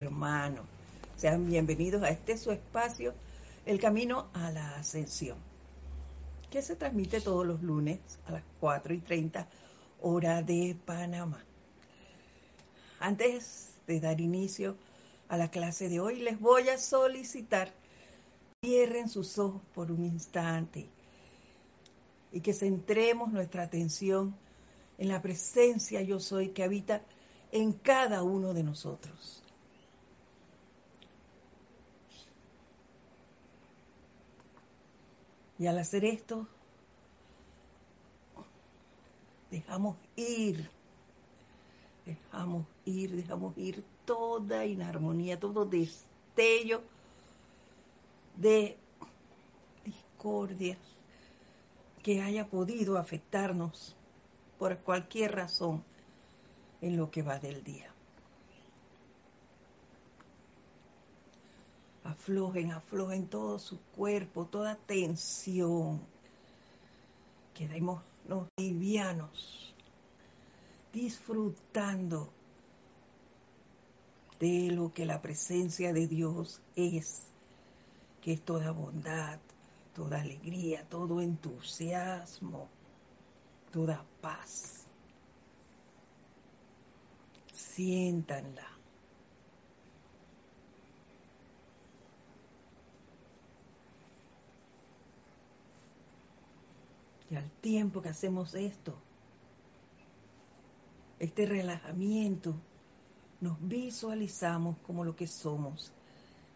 hermanos. Sean bienvenidos a este su espacio, El Camino a la Ascensión, que se transmite todos los lunes a las 4 y 30 hora de Panamá. Antes de dar inicio a la clase de hoy, les voy a solicitar cierren sus ojos por un instante y que centremos nuestra atención en la presencia yo soy que habita en cada uno de nosotros. Y al hacer esto, dejamos ir, dejamos ir, dejamos ir toda inarmonía, todo destello de discordia que haya podido afectarnos por cualquier razón en lo que va del día. Aflojen, aflojen todo su cuerpo, toda tensión. Quedémonos livianos, disfrutando de lo que la presencia de Dios es, que es toda bondad, toda alegría, todo entusiasmo, toda paz. Siéntanla Y al tiempo que hacemos esto, este relajamiento, nos visualizamos como lo que somos,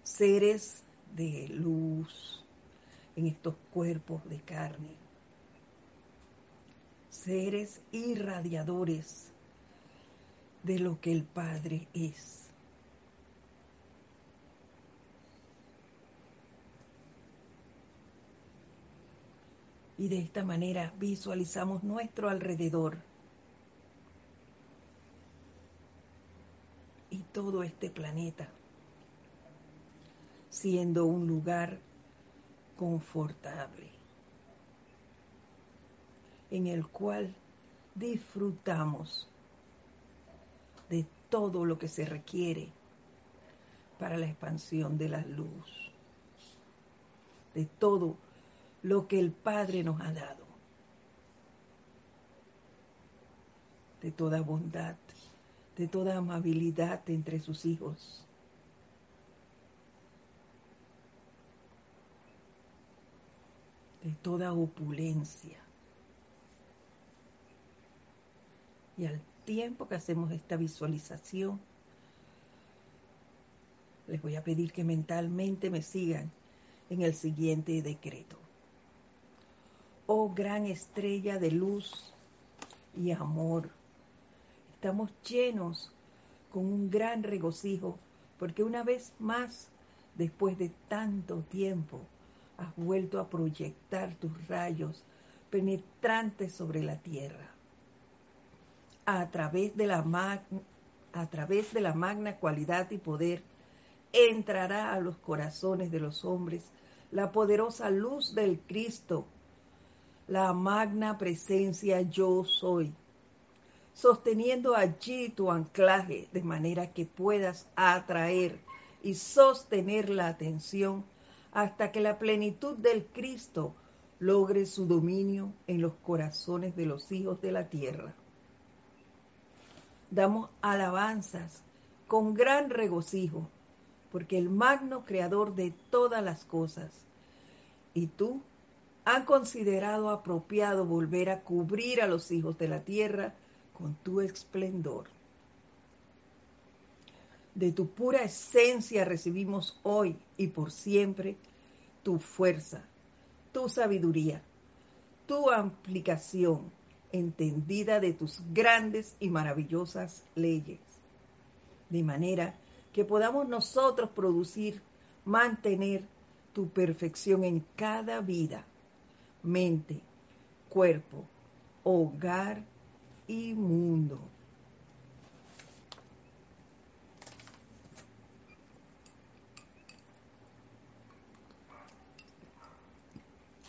seres de luz en estos cuerpos de carne, seres irradiadores de lo que el Padre es. Y de esta manera visualizamos nuestro alrededor. Y todo este planeta siendo un lugar confortable en el cual disfrutamos de todo lo que se requiere para la expansión de la luz, de todo lo que el Padre nos ha dado. De toda bondad, de toda amabilidad entre sus hijos. De toda opulencia. Y al tiempo que hacemos esta visualización, les voy a pedir que mentalmente me sigan en el siguiente decreto oh gran estrella de luz y amor. Estamos llenos con un gran regocijo porque una vez más, después de tanto tiempo, has vuelto a proyectar tus rayos penetrantes sobre la tierra. A través de la, a través de la magna cualidad y poder, entrará a los corazones de los hombres la poderosa luz del Cristo la magna presencia yo soy, sosteniendo allí tu anclaje de manera que puedas atraer y sostener la atención hasta que la plenitud del Cristo logre su dominio en los corazones de los hijos de la tierra. Damos alabanzas con gran regocijo, porque el magno creador de todas las cosas, y tú han considerado apropiado volver a cubrir a los hijos de la tierra con tu esplendor. De tu pura esencia recibimos hoy y por siempre tu fuerza, tu sabiduría, tu aplicación entendida de tus grandes y maravillosas leyes, de manera que podamos nosotros producir, mantener tu perfección en cada vida mente, cuerpo, hogar y mundo.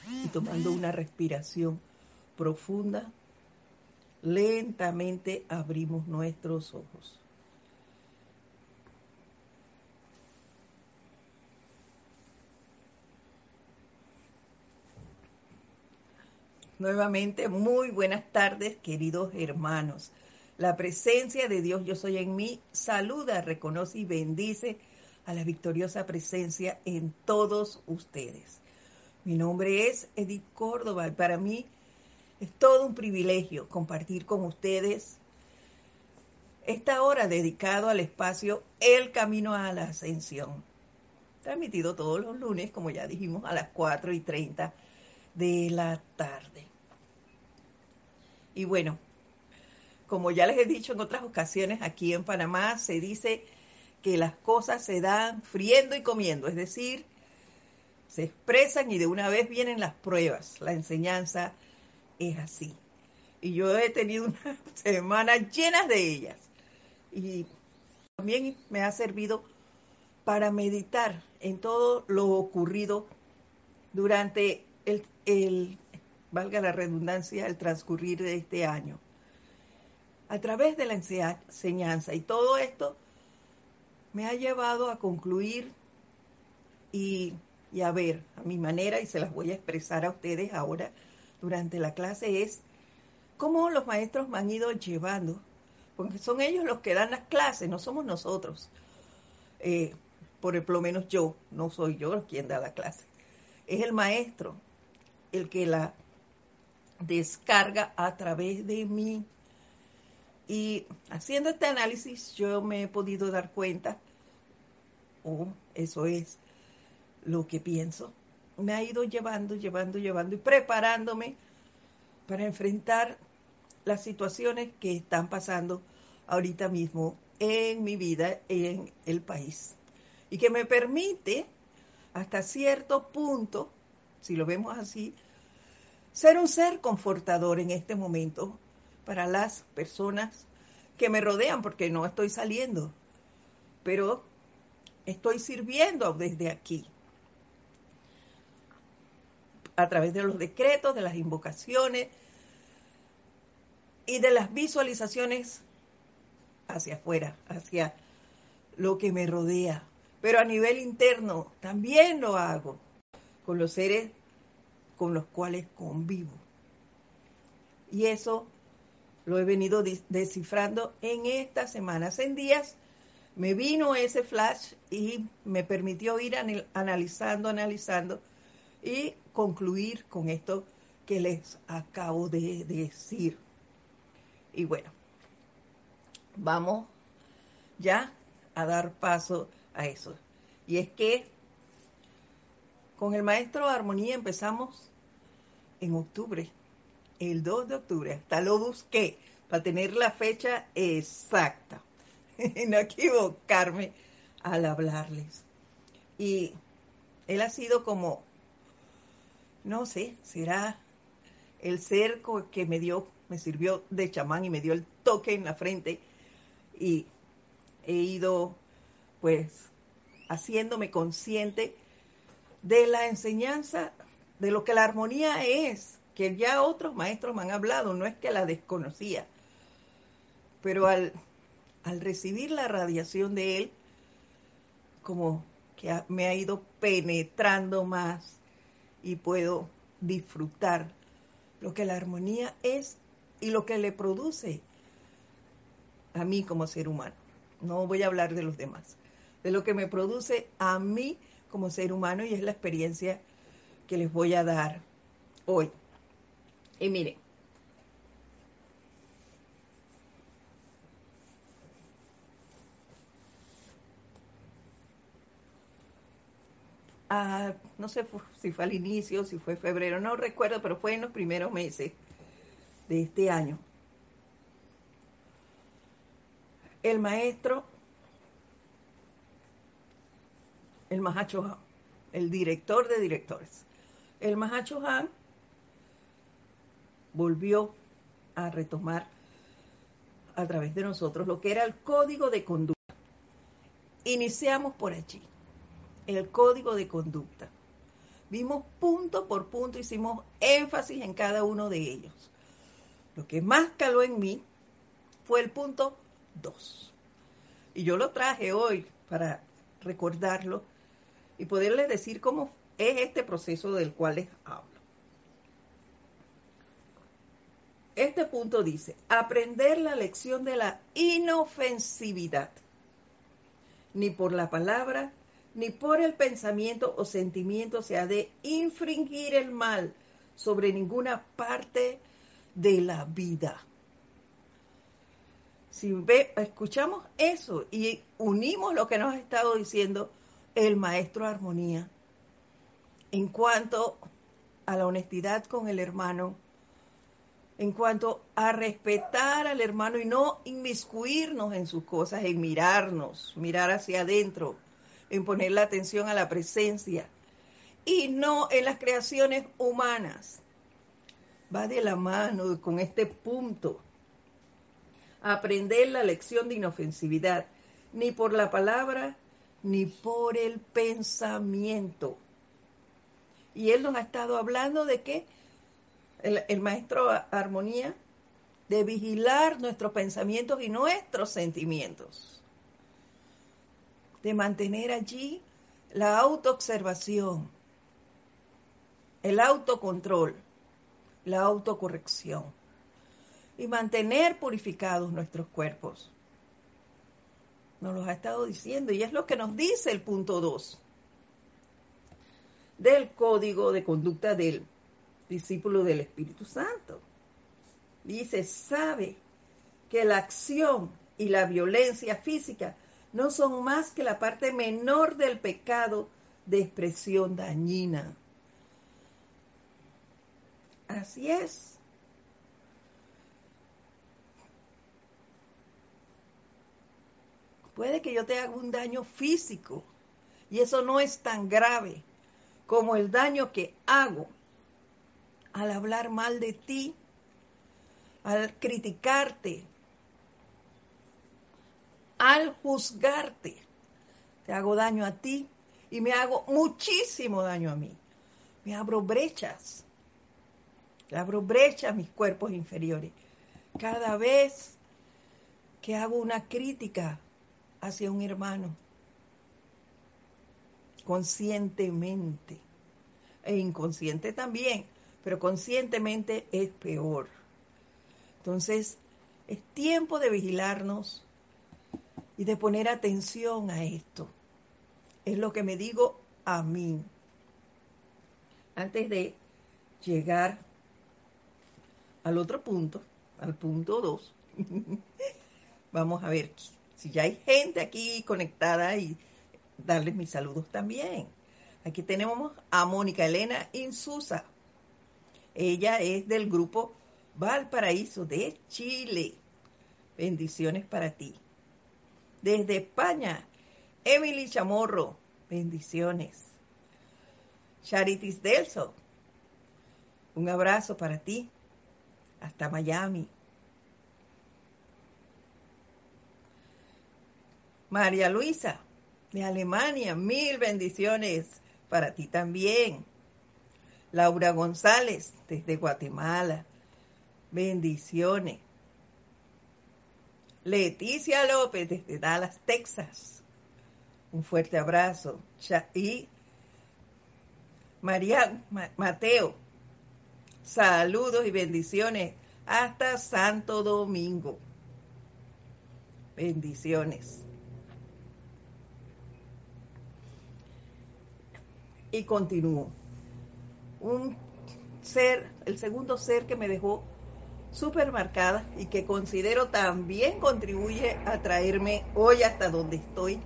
Y tomando una respiración profunda, lentamente abrimos nuestros ojos. Nuevamente, muy buenas tardes, queridos hermanos. La presencia de Dios Yo Soy en mí saluda, reconoce y bendice a la victoriosa presencia en todos ustedes. Mi nombre es Edith Córdoba y para mí es todo un privilegio compartir con ustedes esta hora dedicado al espacio El Camino a la Ascensión. Transmitido todos los lunes, como ya dijimos, a las 4 y 30 de la tarde. Y bueno, como ya les he dicho en otras ocasiones, aquí en Panamá se dice que las cosas se dan friendo y comiendo, es decir, se expresan y de una vez vienen las pruebas. La enseñanza es así. Y yo he tenido una semana llenas de ellas. Y también me ha servido para meditar en todo lo ocurrido durante el, el, valga la redundancia, el transcurrir de este año. A través de la enseñanza y todo esto me ha llevado a concluir y, y, a ver a mi manera, y se las voy a expresar a ustedes ahora durante la clase, es cómo los maestros me han ido llevando, porque son ellos los que dan las clases, no somos nosotros. Eh, por lo menos yo, no soy yo quien da la clase. Es el maestro el que la descarga a través de mí. Y haciendo este análisis yo me he podido dar cuenta, o eso es lo que pienso, me ha ido llevando, llevando, llevando y preparándome para enfrentar las situaciones que están pasando ahorita mismo en mi vida, en el país. Y que me permite, hasta cierto punto, si lo vemos así, ser un ser confortador en este momento para las personas que me rodean, porque no estoy saliendo, pero estoy sirviendo desde aquí, a través de los decretos, de las invocaciones y de las visualizaciones hacia afuera, hacia lo que me rodea. Pero a nivel interno también lo hago con los seres con los cuales convivo. Y eso lo he venido descifrando en estas semanas. En días me vino ese flash y me permitió ir analizando, analizando y concluir con esto que les acabo de decir. Y bueno, vamos ya a dar paso a eso. Y es que con el maestro armonía empezamos en octubre, el 2 de octubre, hasta lo busqué para tener la fecha exacta. Y no equivocarme al hablarles. Y él ha sido como, no sé, será el cerco que me dio, me sirvió de chamán y me dio el toque en la frente. Y he ido pues haciéndome consciente de la enseñanza de lo que la armonía es, que ya otros maestros me han hablado, no es que la desconocía, pero al, al recibir la radiación de él, como que me ha ido penetrando más y puedo disfrutar lo que la armonía es y lo que le produce a mí como ser humano. No voy a hablar de los demás, de lo que me produce a mí como ser humano y es la experiencia que les voy a dar hoy. Y miren, ah, no sé si fue al inicio, si fue febrero, no recuerdo, pero fue en los primeros meses de este año. El maestro, el Mahacho, el director de directores, el Mahacho Han volvió a retomar a través de nosotros lo que era el código de conducta. Iniciamos por allí, el código de conducta. Vimos punto por punto, hicimos énfasis en cada uno de ellos. Lo que más caló en mí fue el punto 2. Y yo lo traje hoy para recordarlo y poderles decir cómo es este proceso del cual les hablo. Este punto dice, aprender la lección de la inofensividad, ni por la palabra, ni por el pensamiento o sentimiento se ha de infringir el mal sobre ninguna parte de la vida. Si escuchamos eso y unimos lo que nos ha estado diciendo el maestro Armonía en cuanto a la honestidad con el hermano, en cuanto a respetar al hermano y no inmiscuirnos en sus cosas, en mirarnos, mirar hacia adentro, en poner la atención a la presencia y no en las creaciones humanas. Va de la mano con este punto. Aprender la lección de inofensividad, ni por la palabra, ni por el pensamiento. Y él nos ha estado hablando de que el, maestro Armonía, de vigilar nuestros pensamientos y nuestros sentimientos, de mantener allí la autoobservación, el autocontrol, la autocorrección. Y mantener purificados nuestros cuerpos. Nos lo ha estado diciendo y es lo que nos dice el punto 2 del código de conducta del discípulo del Espíritu Santo. Dice, sabe que la acción y la violencia física no son más que la parte menor del pecado de expresión dañina. Así es. Puede que yo te haga un daño físico y eso no es tan grave como el daño que hago al hablar mal de ti, al criticarte, al juzgarte. Te hago daño a ti y me hago muchísimo daño a mí. Me abro brechas. Le abro brechas a mis cuerpos inferiores. Cada vez que hago una crítica hacia un hermano, conscientemente e inconsciente también, pero conscientemente es peor. Entonces, es tiempo de vigilarnos y de poner atención a esto. Es lo que me digo a mí. Antes de llegar al otro punto, al punto 2, vamos a ver si ya hay gente aquí conectada y darles mis saludos también. Aquí tenemos a Mónica Elena Insusa. Ella es del grupo Valparaíso de Chile. Bendiciones para ti. Desde España, Emily Chamorro. Bendiciones. Charitis Delso. Un abrazo para ti. Hasta Miami. María Luisa, de Alemania, mil bendiciones para ti también. Laura González, desde Guatemala. Bendiciones. Leticia López, desde Dallas, Texas. Un fuerte abrazo. Y María Mateo, saludos y bendiciones hasta Santo Domingo. Bendiciones. Y continúo un ser, el segundo ser que me dejó súper marcada y que considero también contribuye a traerme hoy hasta donde estoy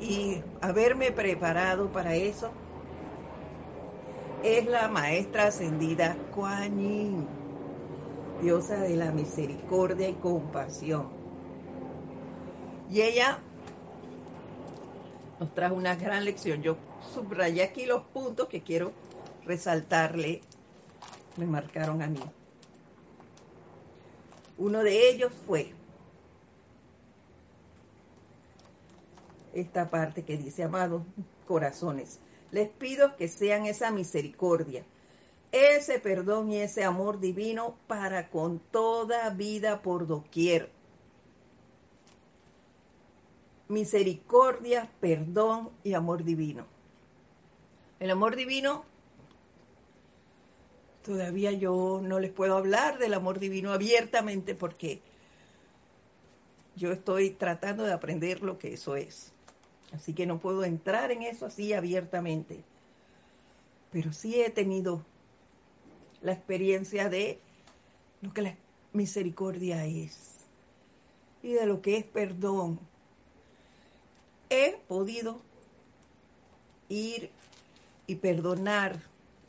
y haberme preparado para eso, es la maestra ascendida Kuan Yin, diosa de la misericordia y compasión. Y ella nos trajo una gran lección. Yo subrayé aquí los puntos que quiero resaltarle, me marcaron a mí. Uno de ellos fue esta parte que dice, amados corazones, les pido que sean esa misericordia, ese perdón y ese amor divino para con toda vida por doquier. Misericordia, perdón y amor divino. El amor divino todavía yo no les puedo hablar del amor divino abiertamente porque yo estoy tratando de aprender lo que eso es. Así que no puedo entrar en eso así abiertamente. Pero sí he tenido la experiencia de lo que la misericordia es y de lo que es perdón. He podido ir y perdonar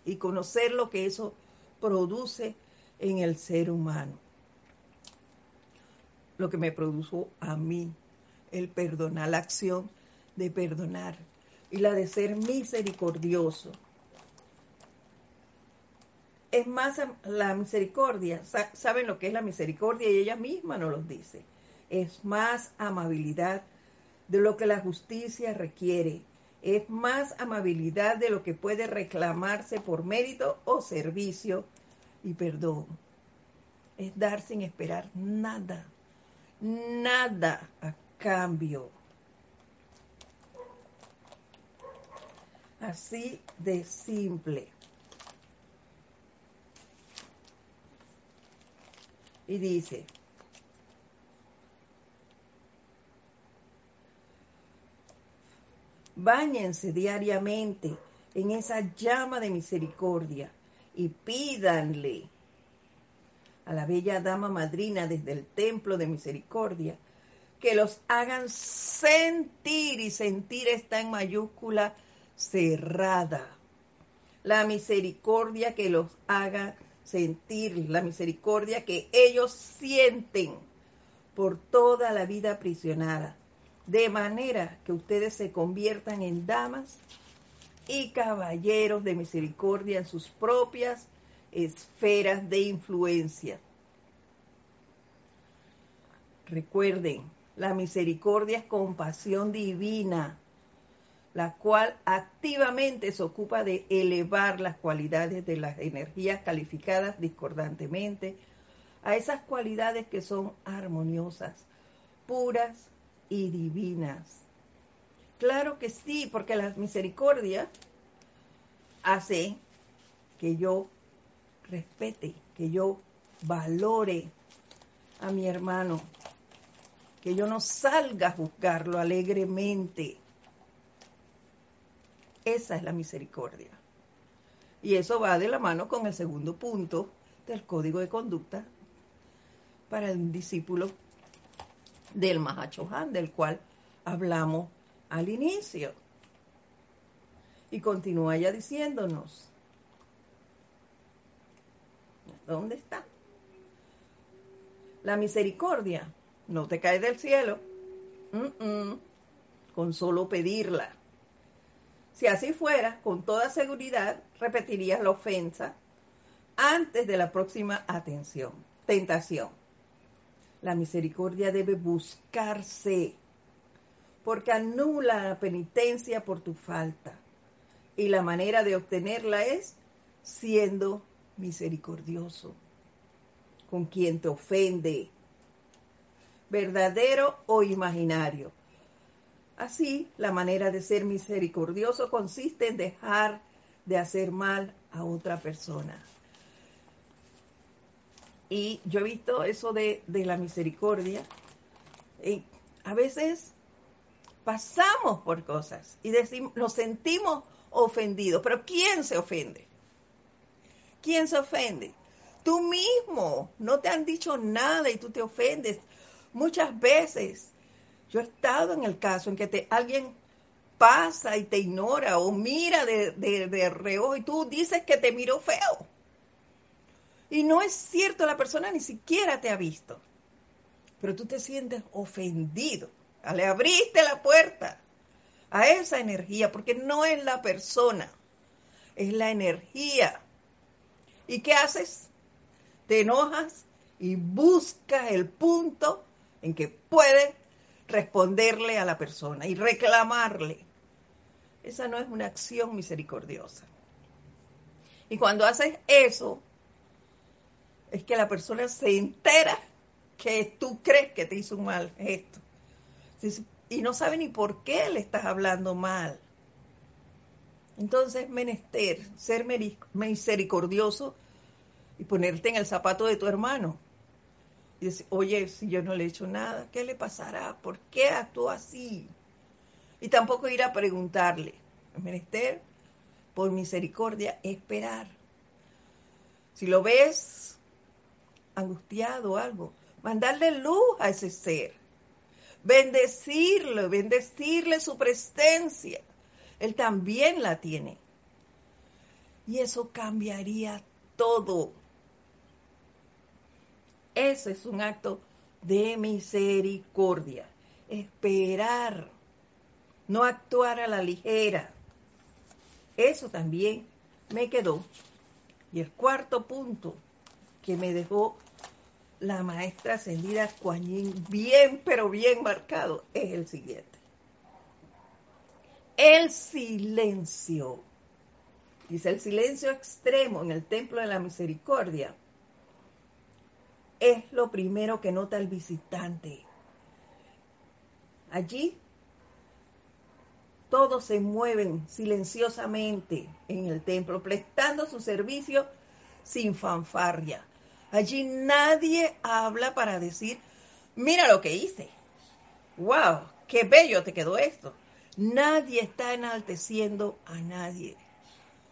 y conocer lo que eso produce en el ser humano. Lo que me produjo a mí, el perdonar, la acción de perdonar y la de ser misericordioso. Es más la misericordia, saben lo que es la misericordia y ella misma nos lo dice. Es más amabilidad de lo que la justicia requiere. Es más amabilidad de lo que puede reclamarse por mérito o servicio y perdón. Es dar sin esperar nada, nada a cambio. Así de simple. Y dice, Báñense diariamente en esa llama de misericordia y pídanle a la bella dama madrina desde el templo de misericordia que los hagan sentir y sentir está en mayúscula cerrada. La misericordia que los haga sentir, la misericordia que ellos sienten por toda la vida aprisionada, de manera que ustedes se conviertan en damas y caballeros de misericordia en sus propias esferas de influencia. Recuerden, la misericordia es compasión divina la cual activamente se ocupa de elevar las cualidades de las energías calificadas discordantemente a esas cualidades que son armoniosas, puras y divinas. Claro que sí, porque la misericordia hace que yo respete, que yo valore a mi hermano, que yo no salga a juzgarlo alegremente, esa es la misericordia. Y eso va de la mano con el segundo punto del código de conducta para el discípulo del Mahachohan, del cual hablamos al inicio. Y continúa ya diciéndonos, ¿dónde está? La misericordia no te cae del cielo, con solo pedirla. Si así fuera, con toda seguridad repetirías la ofensa antes de la próxima atención, tentación. La misericordia debe buscarse porque anula la penitencia por tu falta. Y la manera de obtenerla es siendo misericordioso con quien te ofende, verdadero o imaginario. Así, la manera de ser misericordioso consiste en dejar de hacer mal a otra persona. Y yo he visto eso de, la misericordia. Y a veces pasamos por cosas y decimos, nos sentimos ofendidos. Pero ¿quién se ofende? ¿Quién se ofende? Tú mismo. No te han dicho nada y tú te ofendes. Muchas veces yo he estado en el caso en que te, alguien pasa y te ignora o mira de, de, reojo y tú dices que te miró feo. Y no es cierto, la persona ni siquiera te ha visto. Pero tú te sientes ofendido. Le abriste la puerta a esa energía, porque no es la persona, es la energía. ¿Y qué haces? Te enojas y buscas el punto en que puede responderle a la persona y reclamarle. Esa no es una acción misericordiosa. Y cuando haces eso, es que la persona se entera que tú crees que te hizo un mal esto Y no sabe ni por qué le estás hablando mal. Entonces, menester, ser misericordioso, y ponerte en el zapato de tu hermano. Y decir, oye, si yo no le he hecho nada, ¿qué le pasará? ¿Por qué actúa así? Y tampoco ir a preguntarle. Menester, por misericordia, esperar. Si lo ves angustiado o algo, mandarle luz a ese ser. Bendecirlo, bendecirle su presencia. Él también la tiene. Y eso cambiaría todo. Ese es un acto de misericordia. Esperar, no actuar a la ligera. Eso también me quedó. Y el cuarto punto que me dejó la maestra ascendida Kuan bien, pero bien marcado, es el siguiente. El silencio. Dice el silencio extremo en el templo de la misericordia es lo primero que nota el visitante. Allí todos se mueven silenciosamente en el templo, prestando su servicio sin fanfarria. Allí nadie habla para decir, mira lo que hice. ¡Wow! ¡Qué bello te quedó esto! Nadie está enalteciendo a nadie.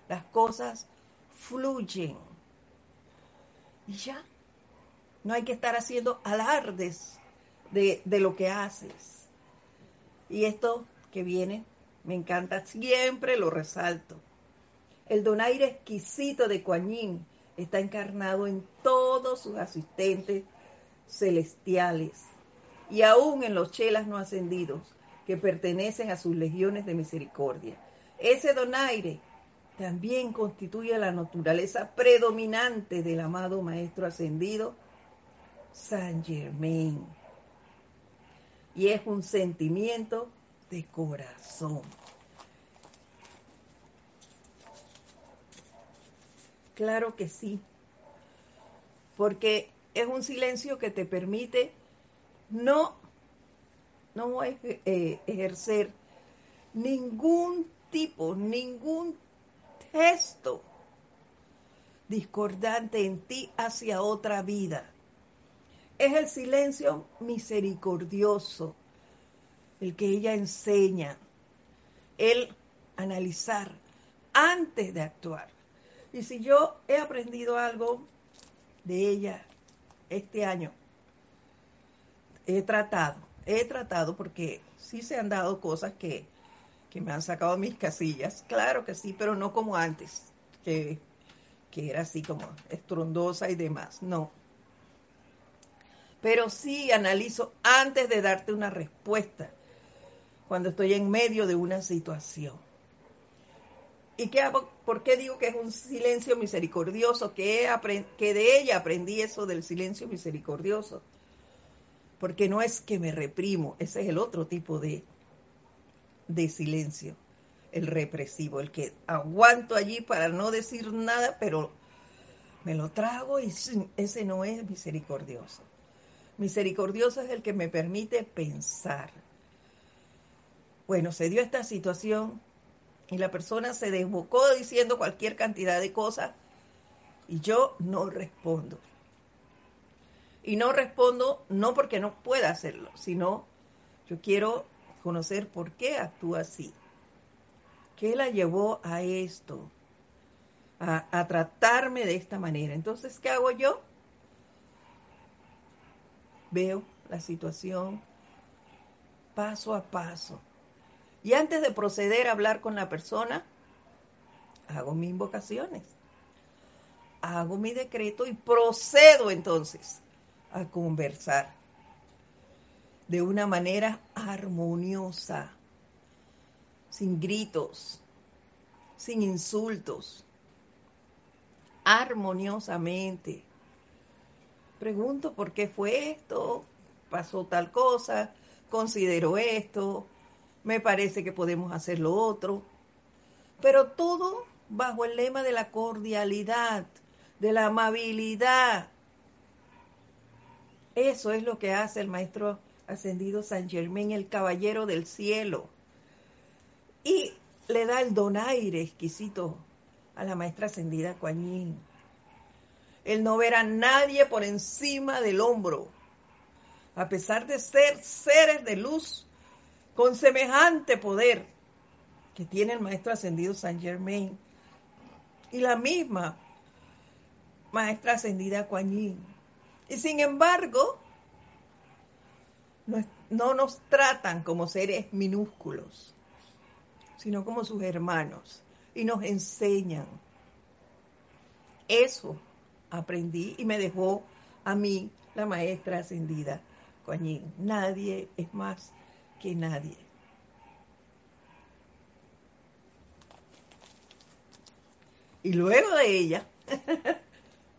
Las cosas fluyen. Y ya, no hay que estar haciendo alardes de, lo que haces. Y esto que viene, me encanta, siempre lo resalto. El donaire exquisito de Coañín está encarnado en todos sus asistentes celestiales y aún en los chelas no ascendidos que pertenecen a sus legiones de misericordia. Ese donaire también constituye la naturaleza predominante del amado Maestro ascendido San Germain. Y es un sentimiento de corazón. Claro que sí, porque es un silencio que te permite no, no eh, ejercer ningún tipo, ningún gesto discordante en ti hacia otra vida es el silencio misericordioso, el que ella enseña, el analizar antes de actuar. Y si yo he aprendido algo de ella este año, he tratado, he tratado porque sí se han dado cosas que, que me han sacado mis casillas, claro que sí, pero no como antes, que, que era así como estrondosa y demás, no pero sí analizo antes de darte una respuesta cuando estoy en medio de una situación. ¿Y qué? ¿Por qué digo que es un silencio misericordioso? Que, que de ella aprendí eso del silencio misericordioso. Porque no es que me reprimo, ese es el otro tipo de, de silencio, el represivo, el que aguanto allí para no decir nada, pero me lo trago y ese no es misericordioso. Misericordioso es el que me permite pensar. Bueno, se dio esta situación y la persona se desbocó diciendo cualquier cantidad de cosas y yo no respondo. Y no respondo no porque no pueda hacerlo, sino yo quiero conocer por qué actúa así. ¿Qué la llevó a esto? A, a tratarme de esta manera. Entonces, ¿qué hago yo? veo la situación paso a paso. Y antes de proceder a hablar con la persona, hago mis invocaciones, hago mi decreto y procedo entonces a conversar de una manera armoniosa, sin gritos, sin insultos, armoniosamente, pregunto por qué fue esto, pasó tal cosa, considero esto, me parece que podemos hacer lo otro, pero todo bajo el lema de la cordialidad, de la amabilidad. Eso es lo que hace el maestro ascendido San Germán, el caballero del cielo. Y le da el donaire exquisito a la maestra ascendida Kuan el no ver a nadie por encima del hombro, a pesar de ser seres de luz con semejante poder que tiene el maestro ascendido Saint Germain y la misma maestra ascendida Kuan Yin. Y sin embargo, no, no nos tratan como seres minúsculos, sino como sus hermanos y nos enseñan. Eso aprendí y me dejó a mí la maestra ascendida Yin. Nadie es más que nadie. Y luego de ella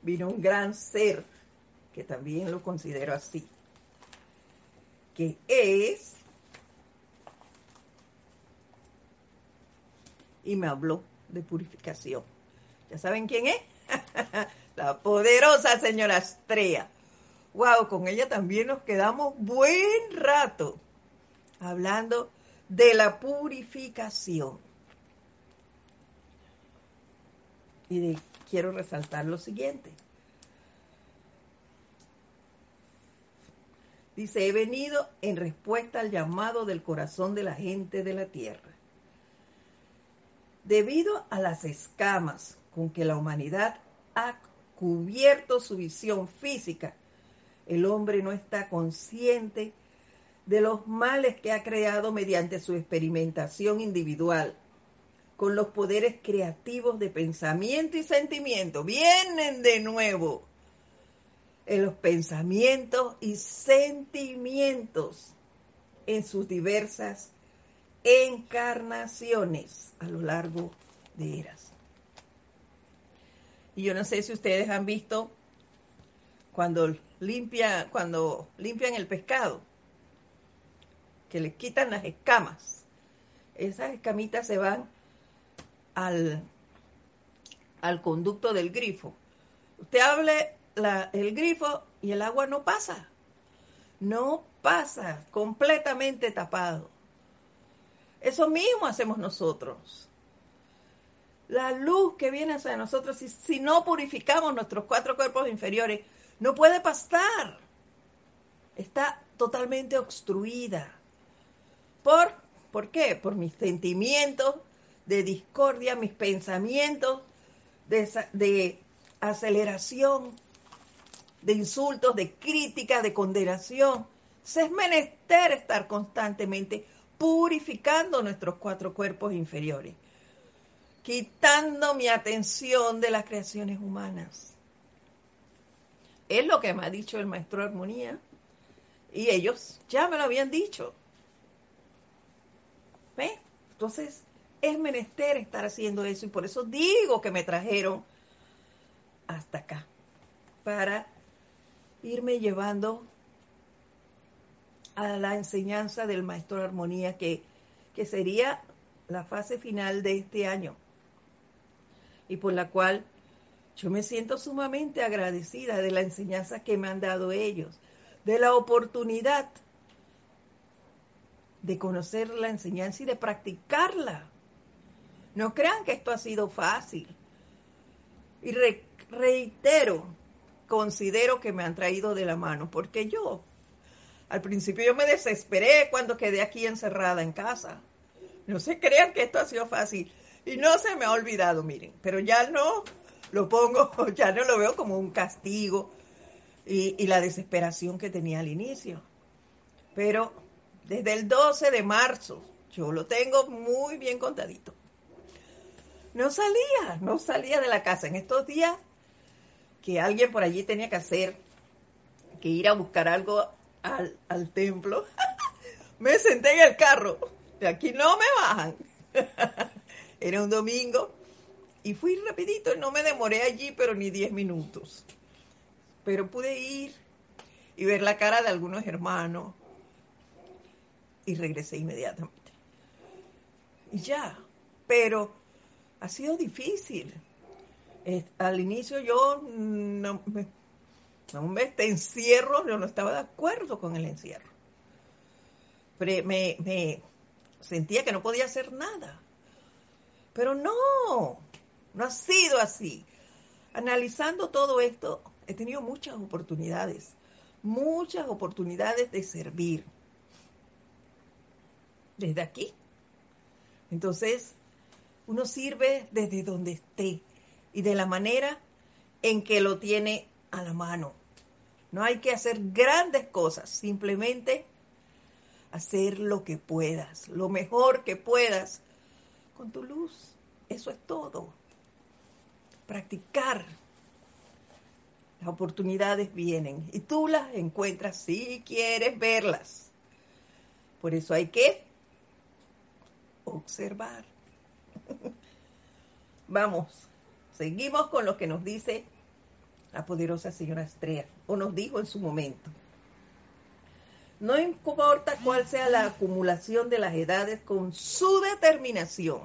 vino un gran ser, que también lo considero así, que es, y me habló de purificación. ¿Ya saben quién es? La poderosa señora Estrella. Wow, con ella también nos quedamos buen rato hablando de la purificación. Y quiero resaltar lo siguiente. Dice, he venido en respuesta al llamado del corazón de la gente de la tierra. Debido a las escamas con que la humanidad ha cubierto su visión física, el hombre no está consciente de los males que ha creado mediante su experimentación individual con los poderes creativos de pensamiento y sentimiento. Vienen de nuevo en los pensamientos y sentimientos en sus diversas encarnaciones a lo largo de eras. Y yo no sé si ustedes han visto cuando limpia, cuando limpian el pescado, que le quitan las escamas. Esas escamitas se van al, al conducto del grifo. Usted hable el grifo y el agua no pasa. No pasa, completamente tapado. Eso mismo hacemos nosotros. La luz que viene hacia nosotros, si, si no purificamos nuestros cuatro cuerpos inferiores, no puede pasar. Está totalmente obstruida. ¿Por, ¿Por qué? Por mis sentimientos, de discordia, mis pensamientos de, aceleración, de insultos, de crítica, de condenación. Se es menester estar constantemente purificando nuestros cuatro cuerpos inferiores, quitando mi atención de las creaciones humanas. Es lo que me ha dicho el maestro de armonía y ellos ya me lo habían dicho. Entonces, es menester estar haciendo eso y por eso digo que me trajeron hasta acá para irme llevando a la enseñanza del maestro de armonía que, que sería la fase final de este año y por la cual yo me siento sumamente agradecida de la enseñanza que me han dado ellos, de la oportunidad de conocer la enseñanza y de practicarla no crean que esto ha sido fácil. Y reitero, considero que me han traído de la mano, porque yo, al principio yo me desesperé cuando quedé aquí encerrada en casa. No se crean que esto ha sido fácil. Y no se me ha olvidado, miren, pero ya no lo pongo, ya no lo veo como un castigo y, y la desesperación que tenía al inicio. Pero desde el 12 de marzo, yo lo tengo muy bien contadito no salía, no salía de la casa. En estos días que alguien por allí tenía que hacer, que ir a buscar algo al, templo, me senté en el carro. De aquí no me bajan. Era un domingo y fui rapidito, no me demoré allí, pero ni diez minutos. Pero pude ir y ver la cara de algunos hermanos y regresé inmediatamente. Y ya, pero ha sido difícil. al inicio yo no me, no este encierro, yo no estaba de acuerdo con el encierro. Pero me, me sentía que no podía hacer nada. Pero no, no ha sido así. Analizando todo esto, he tenido muchas oportunidades, muchas oportunidades de servir. Desde aquí. Entonces, uno sirve desde donde esté y de la manera en que lo tiene a la mano. No hay que hacer grandes cosas, simplemente hacer lo que puedas, lo mejor que puedas con tu luz. Eso es todo. Practicar. Las oportunidades vienen y tú las encuentras si quieres verlas. Por eso hay que observar. Vamos, seguimos con lo que nos dice la poderosa señora Estrella, o nos dijo en su momento. No importa cuál sea la acumulación de las edades, con su determinación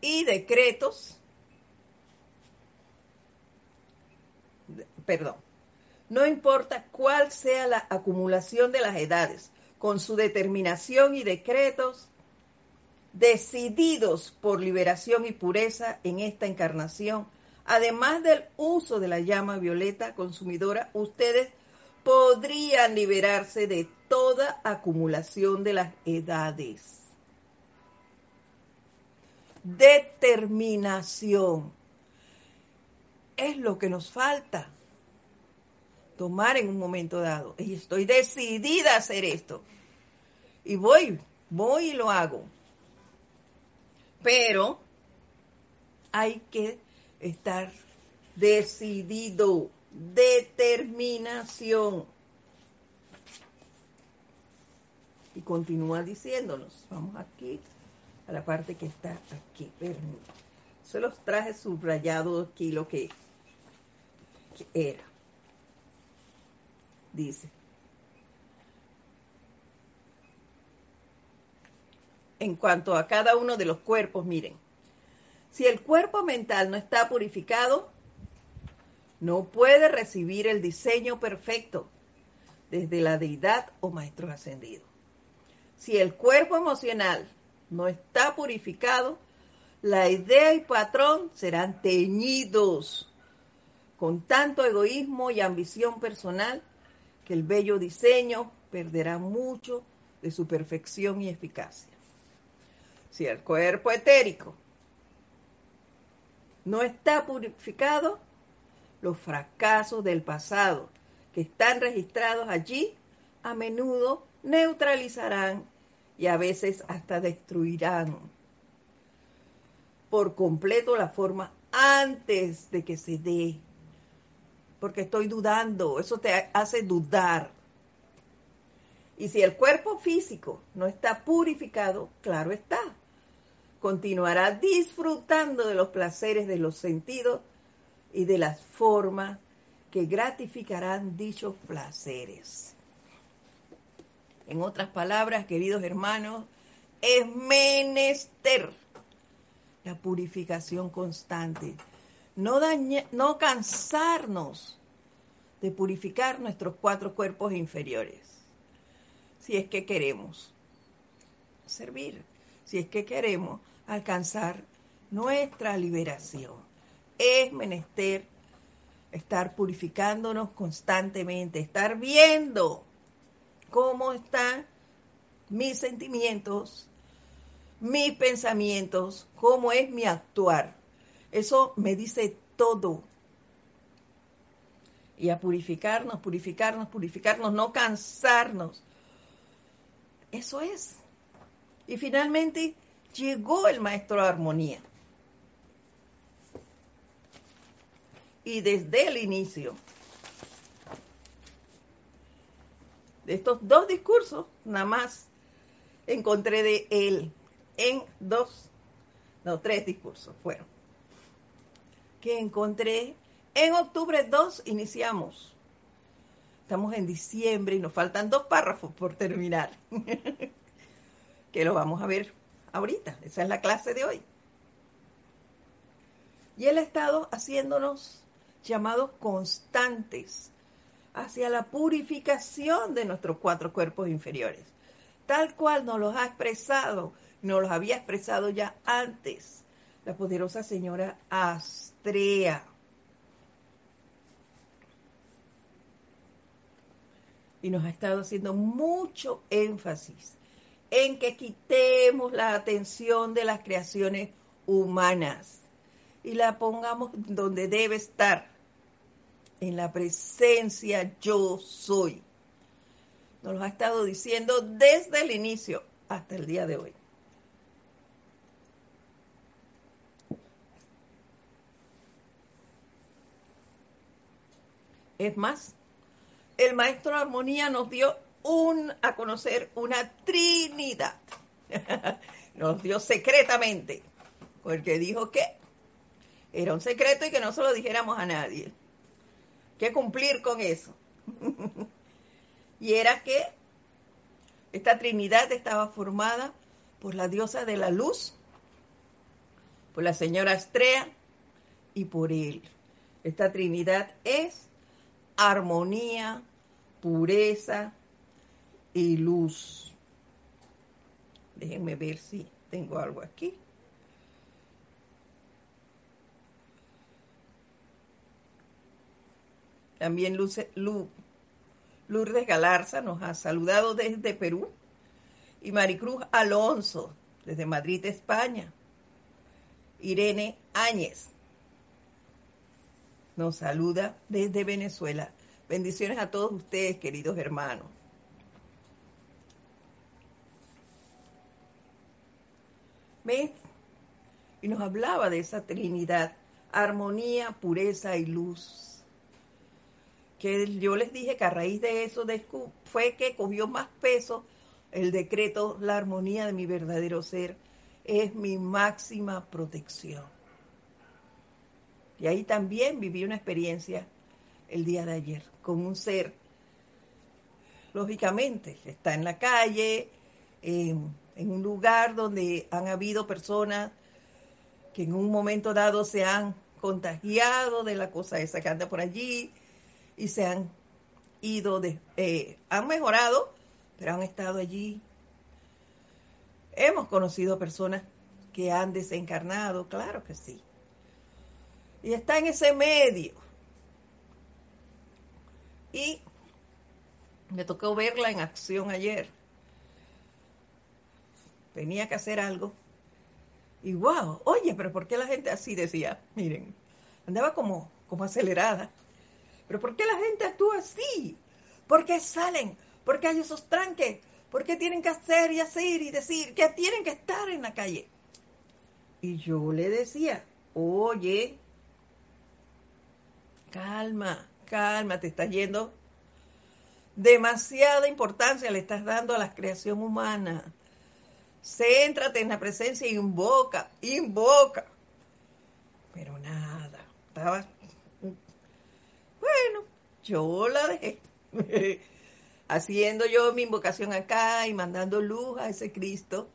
y decretos, perdón, no importa cuál sea la acumulación de las edades, con su determinación y decretos, decididos por liberación y pureza en esta encarnación, además del uso de la llama violeta consumidora, ustedes podrían liberarse de toda acumulación de las edades. Determinación es lo que nos falta tomar en un momento dado. Y estoy decidida a hacer esto. Y voy, voy y lo hago. Pero hay que estar decidido determinación. Y continúa diciéndonos, vamos aquí a la parte que está aquí. Se los traje subrayado aquí lo que, que era. Dice. En cuanto a cada uno de los cuerpos, miren, si el cuerpo mental no está purificado, no puede recibir el diseño perfecto desde la deidad o maestro ascendido. Si el cuerpo emocional no está purificado, la idea y patrón serán teñidos con tanto egoísmo y ambición personal que el bello diseño perderá mucho de su perfección y eficacia. Si el cuerpo etérico no está purificado, los fracasos del pasado que están registrados allí a menudo neutralizarán y a veces hasta destruirán por completo la forma antes de que se dé. Porque estoy dudando, eso te hace dudar. Y si el cuerpo físico no está purificado, claro está, continuará disfrutando de los placeres de los sentidos y de las formas que gratificarán dichos placeres. En otras palabras, queridos hermanos, es menester la purificación constante. No, no cansarnos de purificar nuestros cuatro cuerpos inferiores, si es que queremos servir, si es que queremos alcanzar nuestra liberación es menester estar purificándonos constantemente, estar viendo cómo están mis sentimientos, mis pensamientos, cómo es mi actuar. Eso me dice todo. Y a purificarnos, purificarnos, purificarnos, no cansarnos. Eso es. Y finalmente llegó el maestro de armonía. y desde el inicio de estos dos discursos, nada más encontré de él en dos, no, tres discursos fueron, que encontré en octubre 2 iniciamos. Estamos en diciembre y nos faltan dos párrafos por terminar, que lo vamos a ver ahorita, esa es la clase de hoy. Y Él ha estado haciéndonos llamados constantes hacia la purificación de nuestros cuatro cuerpos inferiores, tal cual nos los ha expresado, nos los había expresado ya antes la poderosa señora Astrea. Y nos ha estado haciendo mucho énfasis en que quitemos la atención de las creaciones humanas y la pongamos donde debe estar, en la presencia yo soy. Nos lo ha estado diciendo desde el inicio hasta el día de hoy. Es más, el maestro armonía nos dio un, a conocer una trinidad. nos dio secretamente, porque dijo que era un secreto y que no se lo dijéramos a nadie. Que cumplir con eso. y era que esta trinidad estaba formada por la diosa de la luz, por la señora Astrea y por él. Esta trinidad es armonía, pureza y luz. Déjenme ver si tengo algo aquí. También Luce, Lourdes Galarza nos ha saludado desde Perú. Y Maricruz Alonso, desde Madrid, España. Irene Áñez nos saluda desde Venezuela. Bendiciones a todos ustedes, queridos hermanos. ¿Ves? Y nos hablaba de esa Trinidad, armonía, pureza y luz. Que yo les dije que a raíz de eso fue que cogió más peso el decreto, la armonía de mi verdadero ser es mi máxima protección. Y ahí también viví una experiencia el día de ayer con un ser, lógicamente, está en la calle, en, un lugar donde han habido personas que en un momento dado se han contagiado de la cosa esa que anda por allí y se han ido, eh, han mejorado, pero han estado allí. Hemos conocido personas que han desencarnado, claro que sí y está en ese medio. Y me tocó verla en acción ayer. Tenía que hacer algo. Y wow, oye, pero ¿por qué la gente así decía? Miren, andaba como, como acelerada. Pero ¿por qué la gente actúa así? ¿Por qué salen? ¿Por qué hay esos tranques? ¿Por qué tienen que hacer y hacer y decir que tienen que estar en la calle? Y yo le decía, oye, calma, calma, te estás yendo. Demasiada importancia le estás dando a la creación humana. Céntrate en la presencia invoca, invoca. Pero nada, estaba... Bueno, yo la dejé. Haciendo yo mi invocación acá y mandando luz a ese Cristo,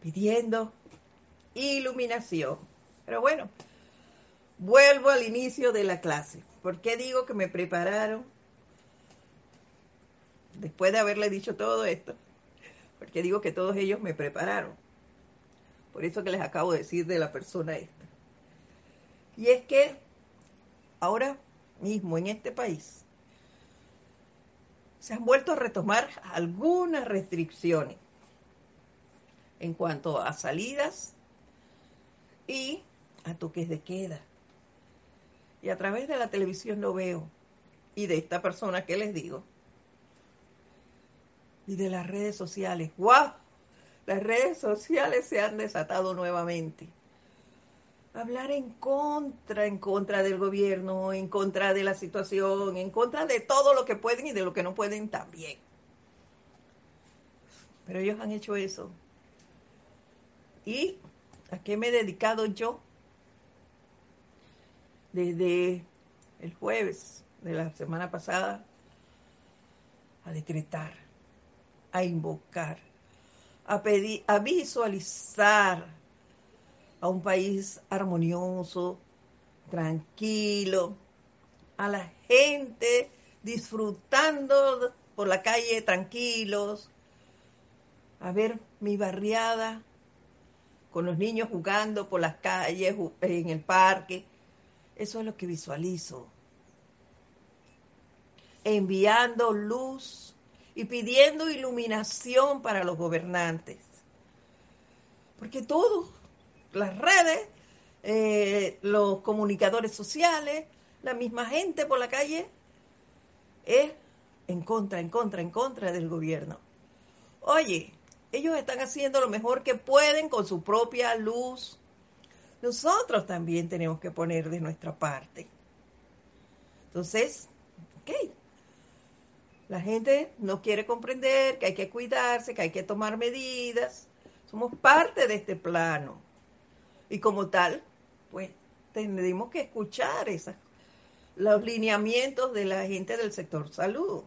pidiendo iluminación. Pero bueno, Vuelvo al inicio de la clase. ¿Por qué digo que me prepararon? Después de haberle dicho todo esto. Porque digo que todos ellos me prepararon. Por eso que les acabo de decir de la persona esta. Y es que ahora mismo en este país se han vuelto a retomar algunas restricciones en cuanto a salidas y a toques de queda y a través de la televisión lo veo y de esta persona que les digo y de las redes sociales. ¡Wow! Las redes sociales se han desatado nuevamente. Hablar en contra, en contra del gobierno, en contra de la situación, en contra de todo lo que pueden y de lo que no pueden también. Pero ellos han hecho eso. ¿Y a qué me he dedicado yo? desde el jueves de la semana pasada a decretar, a invocar, a pedir, a visualizar a un país armonioso, tranquilo, a la gente disfrutando por la calle tranquilos, a ver mi barriada con los niños jugando por las calles, en el parque, eso es lo que visualizo. enviando luz y pidiendo iluminación para los gobernantes. Porque todos, las redes, eh, los comunicadores sociales, la misma gente por la calle, es en contra, en contra, en contra del gobierno. Oye, ellos están haciendo lo mejor que pueden con su propia luz. Nosotros también tenemos que poner de nuestra parte. Entonces, ok, la gente no quiere comprender que hay que cuidarse, que hay que tomar medidas. Somos parte de este plano. Y como tal, pues tendremos que escuchar esas, los lineamientos de la gente del sector salud.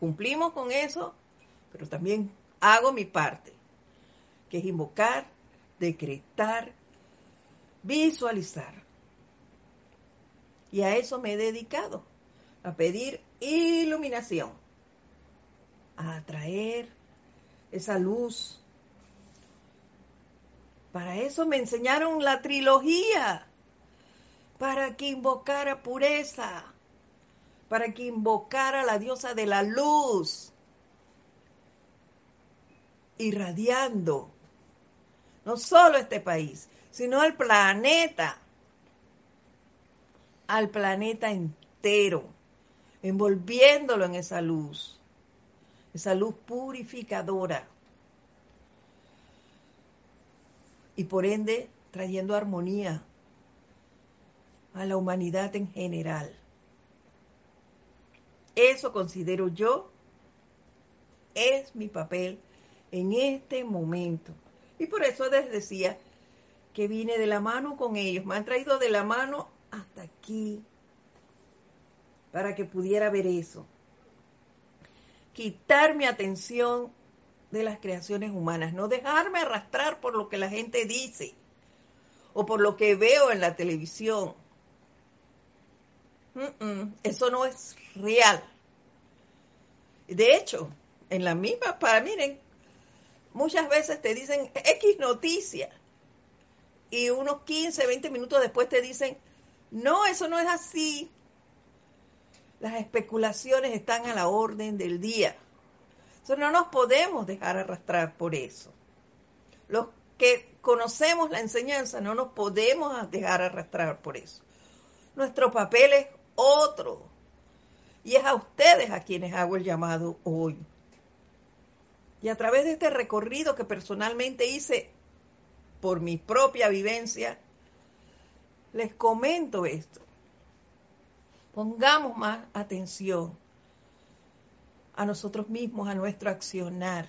Cumplimos con eso, pero también hago mi parte, que es invocar, decretar, visualizar. Y a eso me he dedicado, a pedir iluminación, a atraer esa luz. Para eso me enseñaron la trilogía, para que invocara pureza, para que invocara la diosa de la luz, irradiando no solo este país, sino al planeta, al planeta entero, envolviéndolo en esa luz, esa luz purificadora. Y por ende trayendo armonía a la humanidad en general. Eso considero yo es mi papel en este momento. Y por eso les decía que vine de la mano con ellos, me han traído de la mano hasta aquí para que pudiera ver eso. Quitar mi atención de las creaciones humanas, no dejarme arrastrar por lo que la gente dice o por lo que veo en la televisión. eso no es real. De hecho, en la misma, para miren, muchas veces te dicen X noticia y unos 15, 20 minutos después te dicen, no, eso no es así. Las especulaciones están a la orden del día. Entonces no nos podemos dejar arrastrar por eso. Los que conocemos la enseñanza no nos podemos dejar arrastrar por eso. Nuestro papel es otro. Y es a ustedes a quienes hago el llamado hoy. Y a través de este recorrido que personalmente hice por mi propia vivencia, les comento esto. Pongamos más atención a nosotros mismos, a nuestro accionar.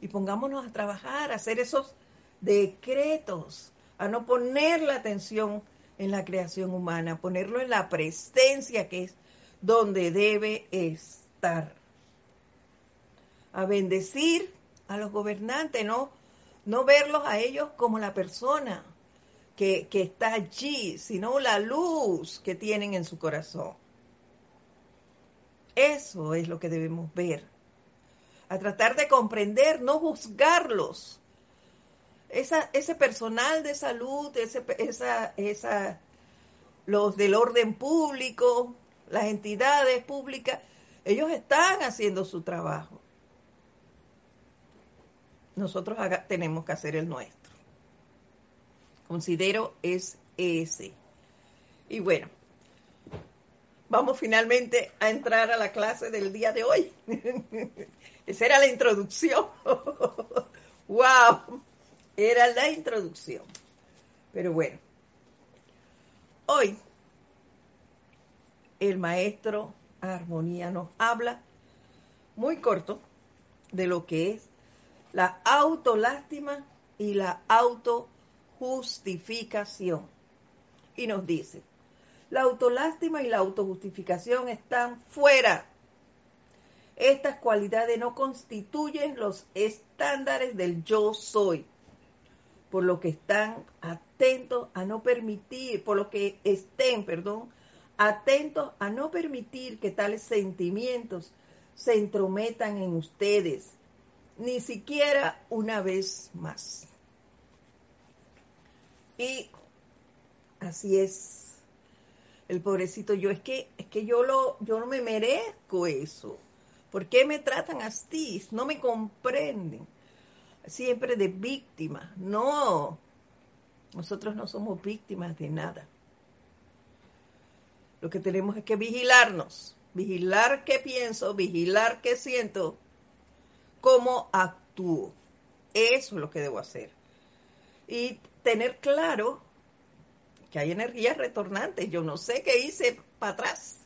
Y pongámonos a trabajar, a hacer esos decretos, a no poner la atención en la creación humana, ponerlo en la presencia que es donde debe estar a bendecir a los gobernantes, no, no verlos a ellos como la persona que, está allí, sino la luz que tienen en su corazón. Eso es lo que debemos ver. A tratar de comprender, no juzgarlos. Esa, ese personal de salud, ese, esa, esa, los del orden público, las entidades públicas, ellos están haciendo su trabajo nosotros tenemos que hacer el nuestro. Considero es ese. Y bueno, vamos finalmente a entrar a la clase del día de hoy. Esa era la introducción. ¡Wow! Era la introducción. Pero bueno, hoy el maestro Armonía nos habla muy corto de lo que es la autolástima y la autojustificación. Y nos dice, la autolástima y la autojustificación están fuera. Estas cualidades no constituyen los estándares del yo soy, por lo que están atentos a no permitir, por lo que estén, perdón, atentos a no permitir que tales sentimientos se entrometan en ustedes ni siquiera una vez más. Y así es. el pobrecito, yo es que, es que yo lo, yo no me merezco eso. ¿Por qué me tratan así? No me comprenden. Siempre de víctima. No. Nosotros no somos víctimas de nada. Lo que tenemos es que vigilarnos. Vigilar qué pienso, vigilar qué siento, cómo actúo. Eso es lo que debo hacer. Y tener claro que hay energías retornantes. Yo no sé qué hice para atrás.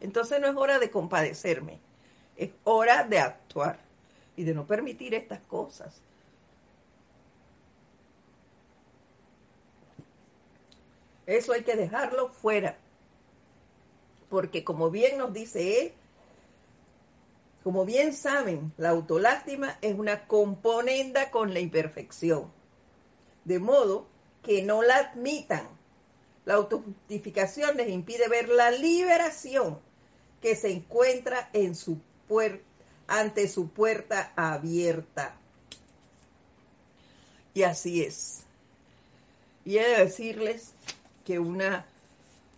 Entonces no es hora de compadecerme, es hora de actuar y de no permitir estas cosas. Eso hay que dejarlo fuera. Porque como bien nos dice él, como bien saben, la autolástima es una componenda con la imperfección. De modo que no la admitan la autojustificación les impide ver la liberación que se encuentra ante su puerta abierta. Y así es. Y he de decirles que una,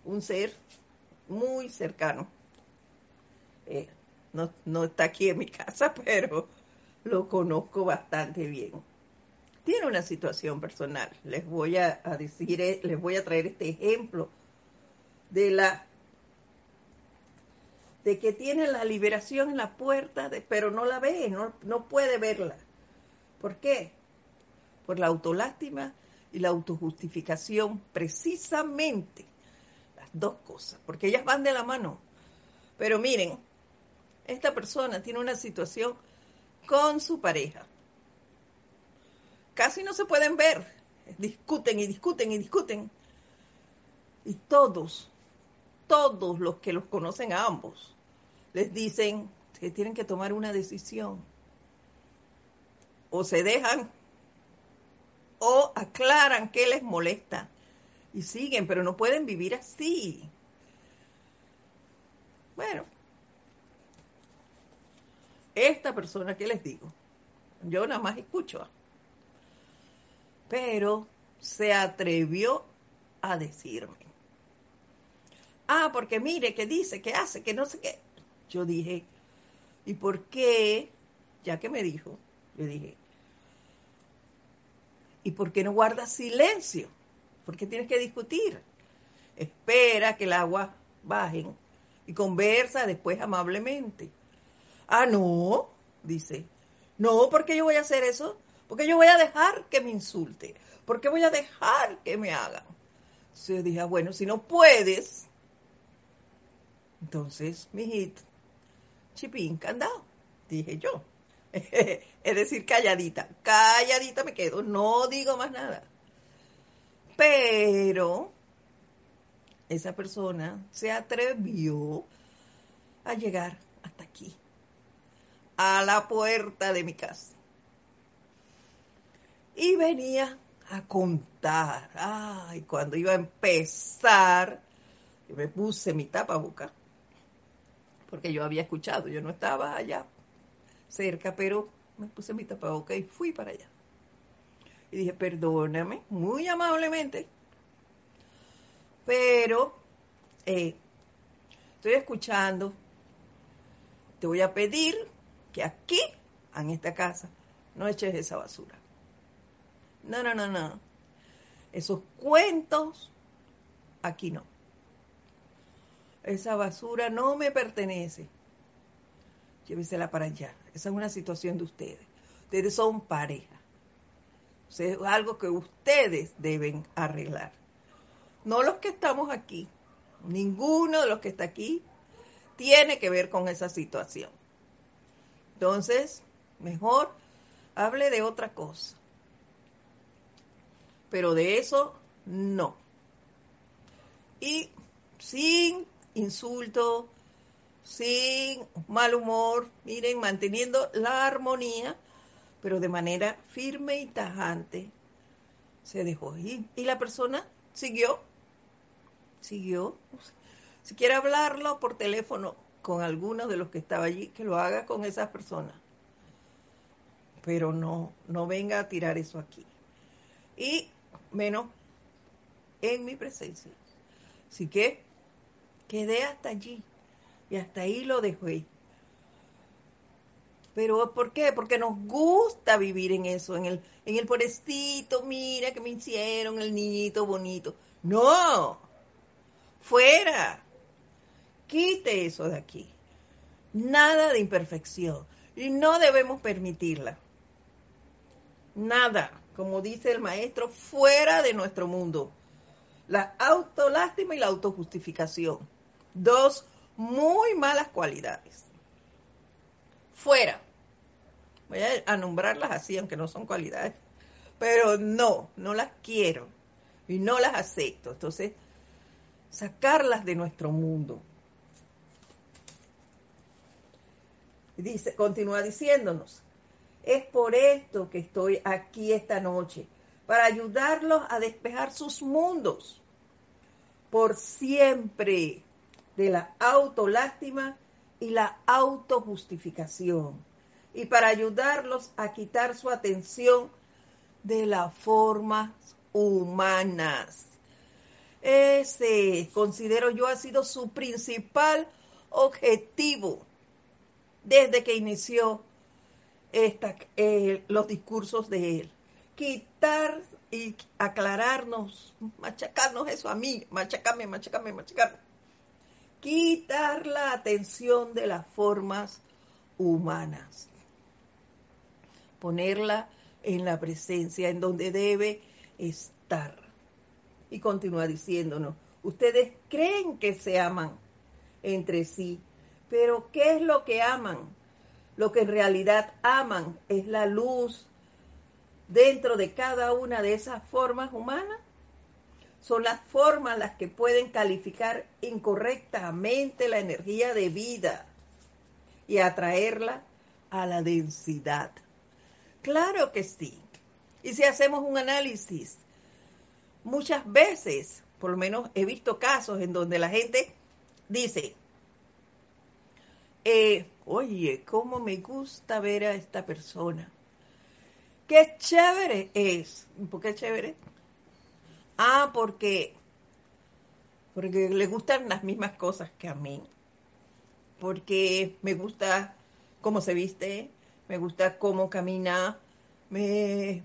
un ser muy cercano, eh, no, no está aquí en mi casa, pero lo conozco bastante bien tiene una situación personal. Les voy a, decir, eh, les voy a traer este ejemplo de la de que tiene la liberación en la puerta, pero no la ve, no, no puede verla. ¿Por qué? Por la autolástima y la autojustificación, precisamente las dos cosas, porque ellas van de la mano. Pero miren, esta persona tiene una situación con su pareja casi no se pueden ver. Discuten y discuten y discuten. Y todos, todos los que los conocen a ambos, les dicen que tienen que tomar una decisión. O se dejan o aclaran qué les molesta. Y siguen, pero no pueden vivir así. Bueno, esta persona que les digo, yo nada más escucho pero se atrevió a decirme. Ah, porque mire, que dice, que hace, que no sé qué. Yo dije, ¿y por qué? Ya que me dijo, yo dije, ¿y por qué no guardas silencio? ¿Por qué tienes que discutir? Espera que el agua baje y conversa después amablemente. Ah, no, dice. No, ¿por qué yo voy a hacer eso? Porque yo voy a dejar que me insulte. Porque voy a dejar que me hagan. Entonces yo dije, ah, bueno, si no puedes, entonces, mi hit, chipín, candado, dije yo. es decir, calladita, calladita me quedo, no digo más nada. Pero esa persona se atrevió a llegar hasta aquí, a la puerta de mi casa y venía a contar. Ay, cuando iba a empezar, me puse mi tapaboca, porque yo había escuchado, yo no estaba allá cerca, pero me puse mi tapaboca y fui para allá. Y dije, perdóname, muy amablemente, pero eh, estoy escuchando, te voy a pedir que aquí, en esta casa, no eches esa basura. No, no, no, no. Esos cuentos, aquí no. Esa basura no me pertenece. Llévesela para allá. Esa es una situación de ustedes. Ustedes son pareja. es algo que ustedes deben arreglar. No los que estamos aquí. Ninguno de los que está aquí tiene que ver con esa situación. Entonces, mejor hable de otra cosa pero de eso no. Y sin insulto, sin mal humor, miren, manteniendo la armonía, pero de manera firme y tajante, se dejó ir. Y la persona siguió, siguió. Si quiere hablarlo por teléfono con alguno de los que estaba allí, que lo haga con esas personas. Pero no, no venga a tirar eso aquí. Y menos en mi presencia. Así que Quedé hasta allí y hasta ahí lo dejé. Pero ¿por qué? Porque nos gusta vivir en eso, en el, en el pobrecito, mira que me hicieron el niñito bonito. No, fuera, quite eso de aquí. Nada de imperfección y no debemos permitirla. Nada, como dice el maestro, fuera de nuestro mundo. La autolástima y la autojustificación. Dos muy malas cualidades. Fuera. Voy a nombrarlas así, aunque no son cualidades. Pero no, no las quiero y no las acepto. Entonces, sacarlas de nuestro mundo. Dice, continúa diciéndonos, es por esto que estoy aquí esta noche, para ayudarlos a despejar sus mundos por siempre de la autolástima y la autojustificación y para ayudarlos a quitar su atención de las formas humanas. Ese, considero yo, ha sido su principal objetivo desde que inició esta, eh, los discursos de él. Quitar y aclararnos, machacarnos eso a mí, machacame, machacame, machacame. Quitar la atención de las formas humanas. Ponerla en la presencia, en donde debe estar. Y continúa diciéndonos, ustedes creen que se aman entre sí, pero ¿qué es lo que aman? Lo que en realidad aman es la luz dentro de cada una de esas formas humanas. Son las formas las que pueden calificar incorrectamente la energía de vida y atraerla a la densidad. Claro que sí. Y si hacemos un análisis, muchas veces, por lo menos he visto casos en donde la gente dice, eh, oye, cómo me gusta ver a esta persona. Qué chévere es. ¿Por qué chévere? Ah, porque, porque le gustan las mismas cosas que a mí. Porque me gusta cómo se viste, me gusta cómo camina, me,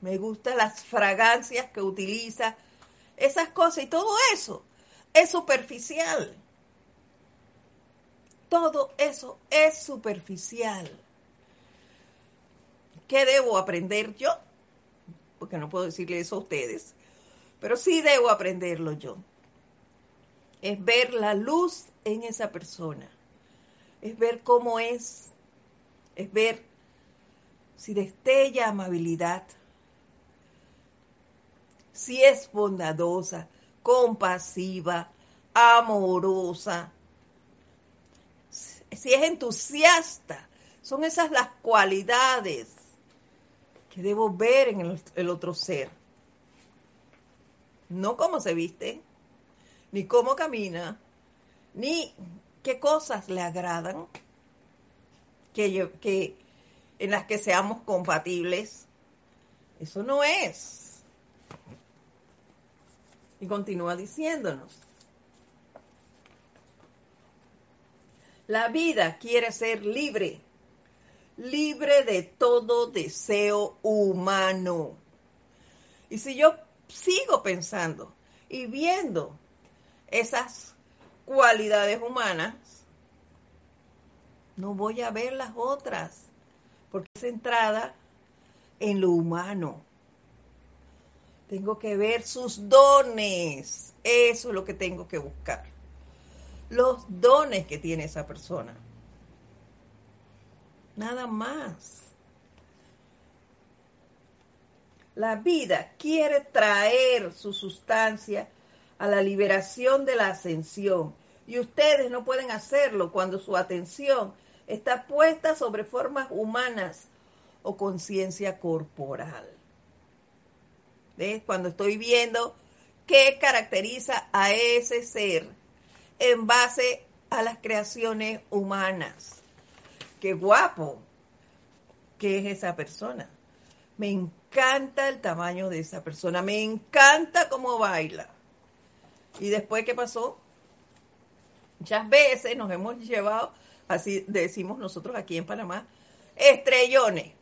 me gustan las fragancias que utiliza, esas cosas y todo eso es superficial. Todo eso es superficial. ¿Qué debo aprender yo? Porque no puedo decirle eso a ustedes, pero sí debo aprenderlo yo. Es ver la luz en esa persona. Es ver cómo es. Es ver si destella amabilidad, si es bondadosa, compasiva, amorosa, si es entusiasta. Son esas las cualidades que debo ver en el, otro ser. No cómo se viste, ni cómo camina, ni qué cosas le agradan, que, que en las que seamos compatibles. Eso no es. Y continúa diciéndonos. La vida quiere ser libre, libre de todo deseo humano. Y si yo sigo pensando y viendo esas cualidades humanas, no voy a ver las otras, porque es centrada en lo humano. Tengo que ver sus dones, eso es lo que tengo que buscar los dones que tiene esa persona. Nada más. La vida quiere traer su sustancia a la liberación de la ascensión y ustedes no pueden hacerlo cuando su atención está puesta sobre formas humanas o conciencia corporal. ¿Ves? Cuando estoy viendo qué caracteriza a ese ser en base a las creaciones humanas. Qué guapo que es esa persona. Me encanta el tamaño de esa persona, me encanta cómo baila. ¿Y después qué pasó? Muchas veces nos hemos llevado, así decimos nosotros aquí en Panamá, estrellones,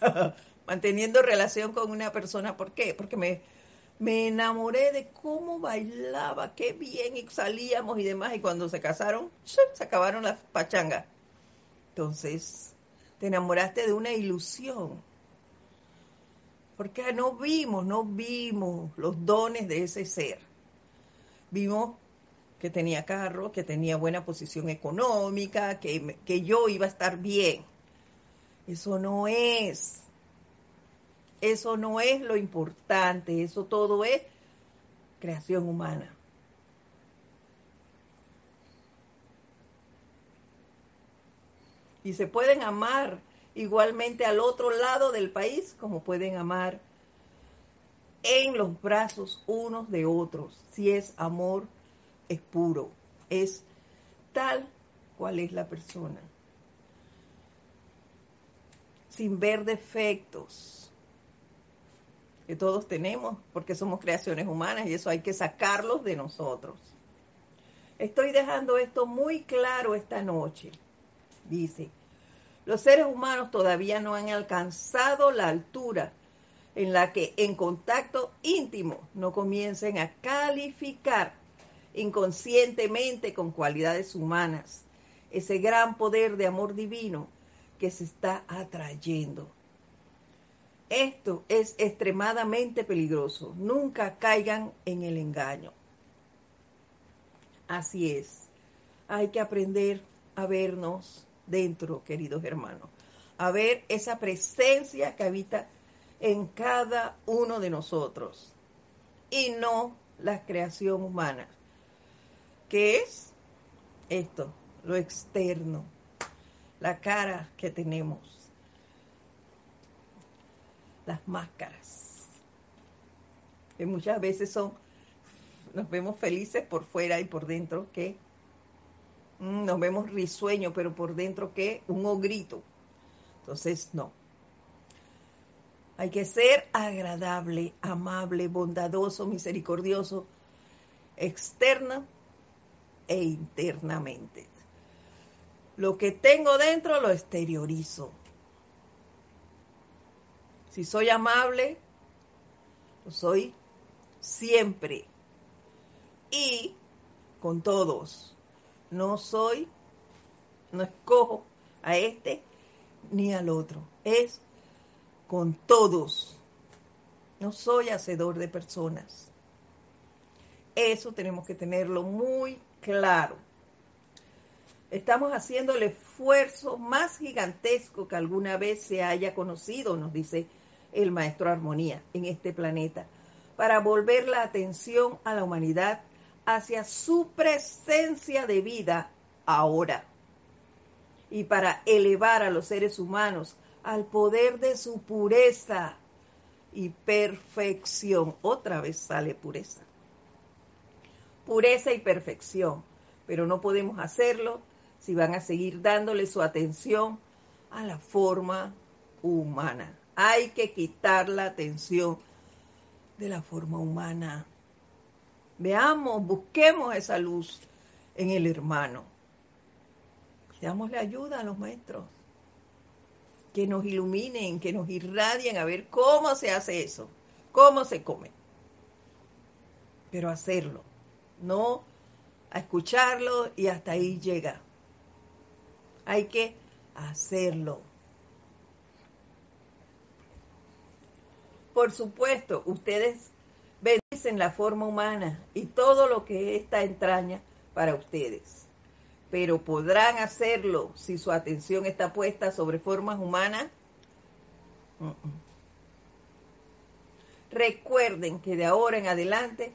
manteniendo relación con una persona. ¿Por qué? Porque me, me enamoré de cómo bailaba, qué bien y salíamos y demás. Y cuando se casaron, se acabaron las pachangas. Entonces, te enamoraste de una ilusión. Porque no vimos, no vimos los dones de ese ser. Vimos que tenía carro, que tenía buena posición económica, que, que yo iba a estar bien. Eso no es. Eso no es lo importante, eso todo es creación humana. Y se pueden amar igualmente al otro lado del país como pueden amar en los brazos unos de otros. Si es amor, es puro, es tal cual es la persona. Sin ver defectos que todos tenemos porque somos creaciones humanas y eso hay que sacarlos de nosotros. Estoy dejando esto muy claro esta noche. Dice, los seres humanos todavía no han alcanzado la altura en la que en contacto íntimo no comiencen a calificar inconscientemente con cualidades humanas ese gran poder de amor divino que se está atrayendo. Esto es extremadamente peligroso. Nunca caigan en el engaño. Así es. Hay que aprender a vernos dentro, queridos hermanos, a ver esa presencia que habita en cada uno de nosotros y no la creación humana, que es esto, lo externo, la cara que tenemos, las máscaras, que muchas veces son, nos vemos felices por fuera y por dentro, que Mm, nos vemos risueños, pero por dentro que un ogrito. Entonces, no. Hay que ser agradable, amable, bondadoso, misericordioso, externa e internamente. Lo que tengo dentro lo exteriorizo. Si soy amable, lo soy siempre. Y con todos no soy, no escojo a este ni al otro. Es con todos. No soy hacedor de personas. Eso tenemos que tenerlo muy claro. Estamos haciendo el esfuerzo más gigantesco que alguna vez se haya conocido, nos dice el maestro Armonía, en este planeta, para volver la atención a la humanidad hacia su presencia de vida ahora y para elevar a los seres humanos al poder de su pureza y perfección. Otra vez sale pureza. Pureza y perfección. Pero no podemos hacerlo si van a seguir dándole su atención a la forma humana. Hay que quitar la atención de la forma humana. Veamos, busquemos esa luz en el hermano. Damos la ayuda a los maestros. Que nos iluminen, que nos irradien a ver cómo se hace eso, cómo se come. Pero hacerlo, no a escucharlo y hasta ahí llega. Hay que hacerlo. Por supuesto, ustedes en la forma humana y todo lo que esta entraña para ustedes. Pero podrán hacerlo si su atención está puesta sobre formas humanas. Recuerden que de ahora en adelante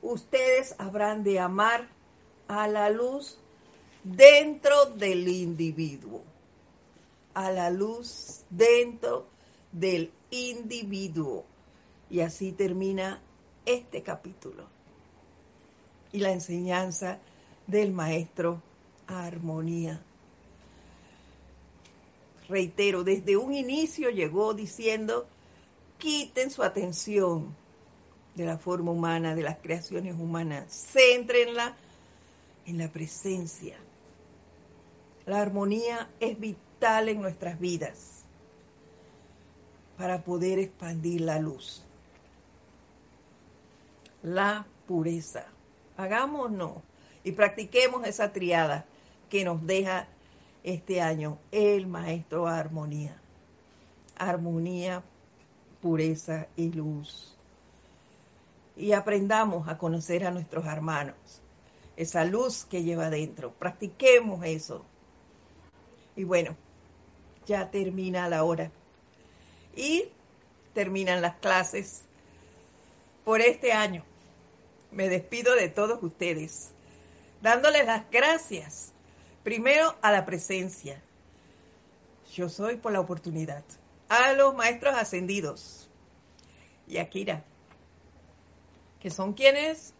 ustedes habrán de amar a la luz dentro del individuo. A la luz dentro del individuo. Y así termina este capítulo y la enseñanza del maestro Armonía. Reitero, desde un inicio llegó diciendo, quiten su atención de la forma humana, de las creaciones humanas, céntrenla en la presencia. La armonía es vital en nuestras vidas para poder expandir la luz. La pureza. Hagámonos y practiquemos esa triada que nos deja este año el maestro armonía. Armonía, pureza y luz. Y aprendamos a conocer a nuestros hermanos, esa luz que lleva adentro. Practiquemos eso. Y bueno, ya termina la hora. Y terminan las clases por este año. Me despido de todos ustedes, dándoles las gracias primero a la presencia. Yo soy por la oportunidad. A los maestros ascendidos. Y a Kira, que son quienes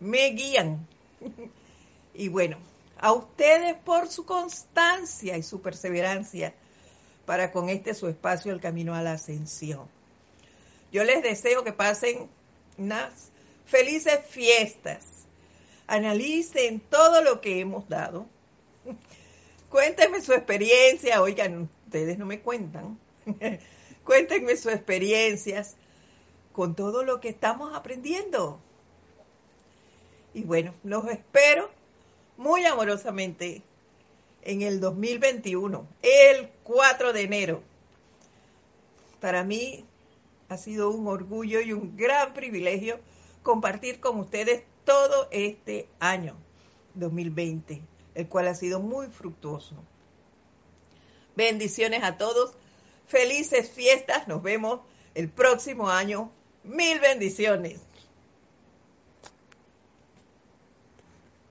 me guían. y bueno, a ustedes por su constancia y su perseverancia para con este su espacio el camino a la ascensión. Yo les deseo que pasen unas felices fiestas. Analicen todo lo que hemos dado. Cuéntenme su experiencia. Oigan, ustedes no me cuentan. Cuéntenme sus experiencias con todo lo que estamos aprendiendo. Y bueno, los espero muy amorosamente en el 2021, el 4 de enero. Para mí ha sido un orgullo y un gran privilegio compartir con ustedes todo este año 2020, el cual ha sido muy fructuoso. Bendiciones a todos, felices fiestas, nos vemos el próximo año. Mil bendiciones.